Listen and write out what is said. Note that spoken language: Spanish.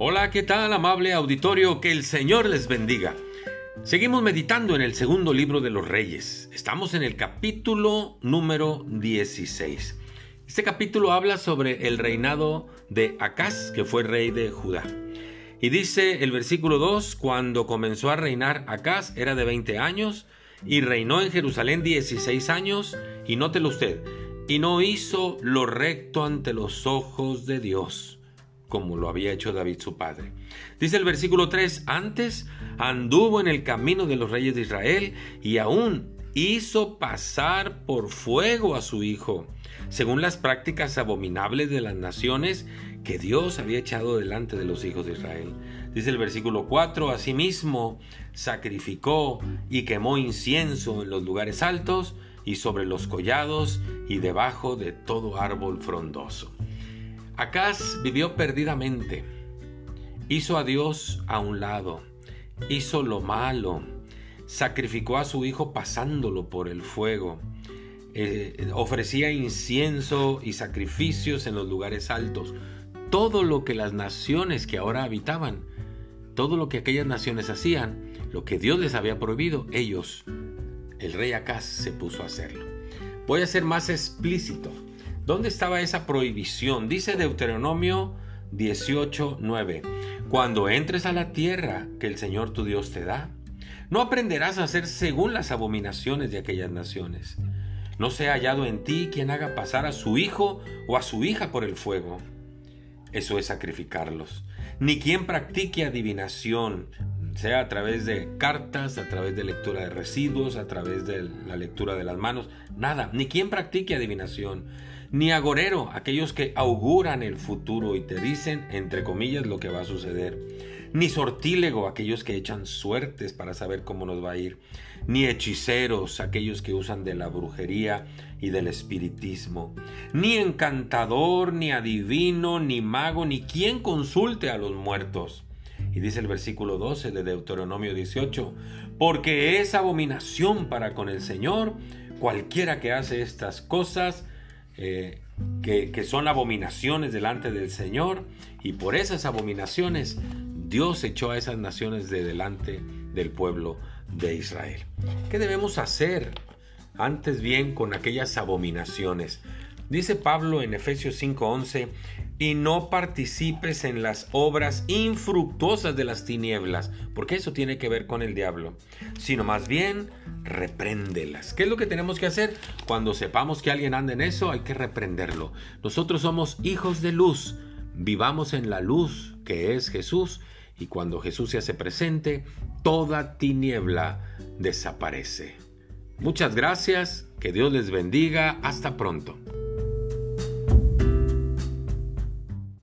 Hola, ¿qué tal amable auditorio? Que el Señor les bendiga. Seguimos meditando en el segundo libro de los reyes. Estamos en el capítulo número 16. Este capítulo habla sobre el reinado de Acaz, que fue rey de Judá. Y dice el versículo 2, cuando comenzó a reinar Acaz era de 20 años y reinó en Jerusalén 16 años y nótelo usted, y no hizo lo recto ante los ojos de Dios como lo había hecho David su padre. Dice el versículo 3, antes anduvo en el camino de los reyes de Israel y aún hizo pasar por fuego a su hijo, según las prácticas abominables de las naciones que Dios había echado delante de los hijos de Israel. Dice el versículo 4, asimismo sacrificó y quemó incienso en los lugares altos y sobre los collados y debajo de todo árbol frondoso. Acaz vivió perdidamente. Hizo a Dios a un lado. Hizo lo malo. Sacrificó a su hijo pasándolo por el fuego. Eh, ofrecía incienso y sacrificios en los lugares altos. Todo lo que las naciones que ahora habitaban, todo lo que aquellas naciones hacían, lo que Dios les había prohibido, ellos, el rey Acaz, se puso a hacerlo. Voy a ser más explícito. ¿Dónde estaba esa prohibición? Dice Deuteronomio 18:9. Cuando entres a la tierra que el Señor tu Dios te da, no aprenderás a hacer según las abominaciones de aquellas naciones. No sea hallado en ti quien haga pasar a su hijo o a su hija por el fuego. Eso es sacrificarlos. Ni quien practique adivinación, sea a través de cartas, a través de lectura de residuos, a través de la lectura de las manos, nada, ni quien practique adivinación ni agorero, aquellos que auguran el futuro y te dicen, entre comillas, lo que va a suceder, ni sortílego, aquellos que echan suertes para saber cómo nos va a ir, ni hechiceros, aquellos que usan de la brujería y del espiritismo, ni encantador, ni adivino, ni mago, ni quien consulte a los muertos. Y dice el versículo 12 de Deuteronomio 18, porque es abominación para con el Señor. Cualquiera que hace estas cosas, eh, que, son abominaciones delante del Señor y por esas abominaciones Dios echó a esas naciones de delante del pueblo de Israel. ¿Qué debemos hacer antes bien con aquellas abominaciones? Dice Pablo en Efesios 5:11, y no participes en las obras infructuosas de las tinieblas, porque eso tiene que ver con el diablo, sino más bien repréndelas. ¿Qué es lo que tenemos que hacer? Cuando sepamos que alguien anda en eso, hay que reprenderlo. Nosotros somos hijos de luz, vivamos en la luz que es Jesús, y cuando Jesús se hace presente, toda tiniebla desaparece. Muchas gracias, que Dios les bendiga, hasta pronto.